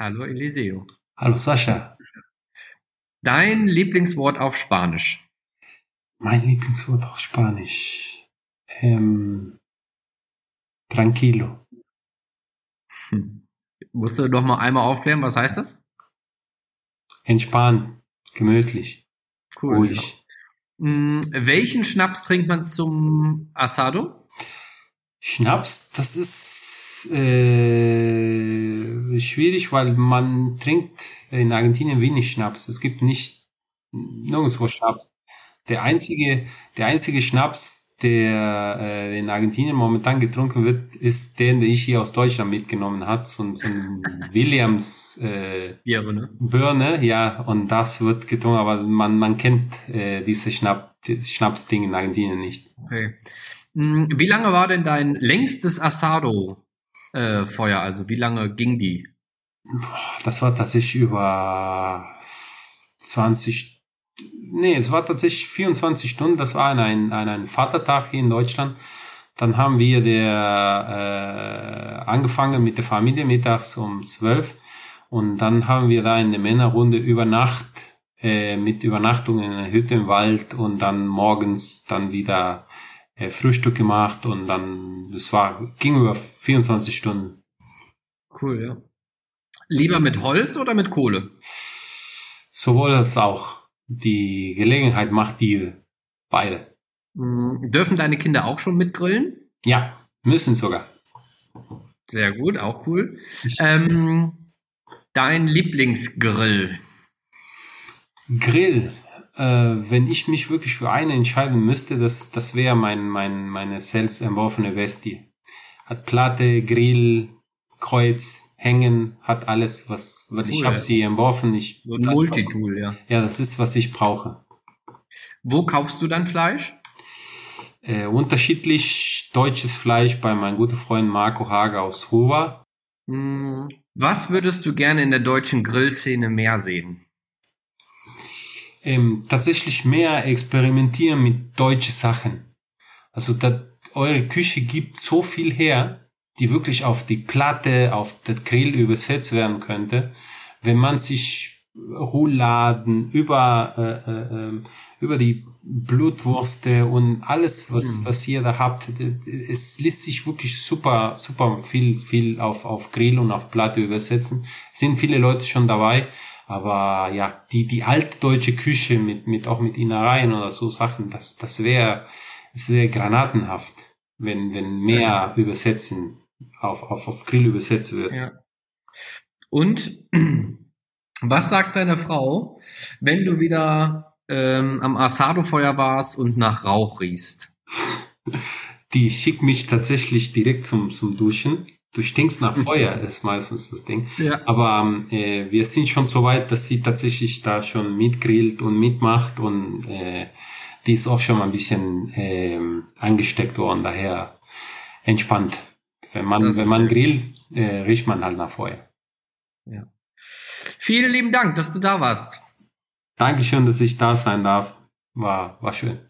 Hallo Eliseo. Hallo Sascha. Dein Lieblingswort auf Spanisch? Mein Lieblingswort auf Spanisch. Ähm, tranquilo. Hm. Musst du doch mal einmal aufklären, was heißt das? Entspannen, gemütlich, Cool. ruhig. Hm, welchen Schnaps trinkt man zum Asado? Schnaps, das ist äh, schwierig, weil man trinkt in Argentinien wenig Schnaps. Es gibt nicht nirgendwo Schnaps. Der einzige, der einzige Schnaps, der äh, in Argentinien momentan getrunken wird, ist der, den ich hier aus Deutschland mitgenommen hat, so, ein- so ein Williams äh, Ja, ne? Birne, ja, und das wird getrunken, aber man, man kennt äh, diese Schnapp, dieses Schnapsding in Argentinien nicht. Okay. Hm, Wie lange war denn dein längstes Asado-Feuer? also wie lange ging die? Das war tatsächlich über 20, nee, es war tatsächlich 24 Stunden, das war an ein, an ein Vatertag hier in Deutschland. Dann haben wir der, äh, angefangen mit der Familie mittags um 12 und dann haben wir da in der Männerrunde über Nacht äh, mit Übernachtung in einer Hütte im Wald und dann morgens dann wieder äh, Frühstück gemacht und dann, das war, ging über 24 Stunden. Cool, ja. Lieber mit Holz oder mit Kohle? Sowohl als auch. Die Gelegenheit macht die beide. Hm, Dürfen deine Kinder auch schon mitgrillen? Ja, müssen sogar. Sehr gut, auch cool. Ähm, dein Lieblingsgrill? Grill. Äh, wenn ich mich wirklich für eine entscheiden müsste, das, das wäre mein, mein, meine selbst entworfene Westie. Hat Platte, Grill, Kreuz, Hängen, hat alles, was, weil ich Cool, habe ja. sie entworfen. Ich, So ein das, was, Multitool, ja. ja, das ist, was ich brauche. Wo kaufst du dein Fleisch? Äh, unterschiedlich deutsches Fleisch bei meinem guten Freund Marco Hager aus Ruhr. Hm, Was würdest du gerne in der deutschen Grillszene mehr sehen? Ähm, tatsächlich mehr experimentieren mit deutschen Sachen. Also da, eure Küche gibt so viel her, die wirklich auf die Platte, auf den Grill übersetzt werden könnte, wenn man sich Rouladen über äh, äh, ähm, über die Blutwurste und alles was Mhm. was ihr da habt es lässt sich wirklich super super viel viel auf auf Grill und auf Platte übersetzen sind viele Leute schon dabei aber ja, die, die alte deutsche Küche mit, mit, auch mit Innereien oder so Sachen, das, das wäre, es wäre granatenhaft, wenn, wenn mehr übersetzen, auf, auf, auf Grill übersetzt wird. Ja. Und was sagt deine Frau, wenn du wieder ähm, am Asado-Feuer warst und nach Rauch riechst? Die schickt mich tatsächlich direkt zum, zum Duschen. Du stinkst nach Feuer, ist meistens das Ding. Ja. Aber ähm, äh, wir sind schon so weit, dass sie tatsächlich da schon mitgrillt und mitmacht und äh, die ist auch schon mal ein bisschen ähm, angesteckt worden, daher entspannt. Wenn man, Das wenn man grillt, äh, riecht man halt nach Feuer. ja. Vielen lieben Dank, dass du da warst. Dankeschön, dass ich da sein darf. War, war schön.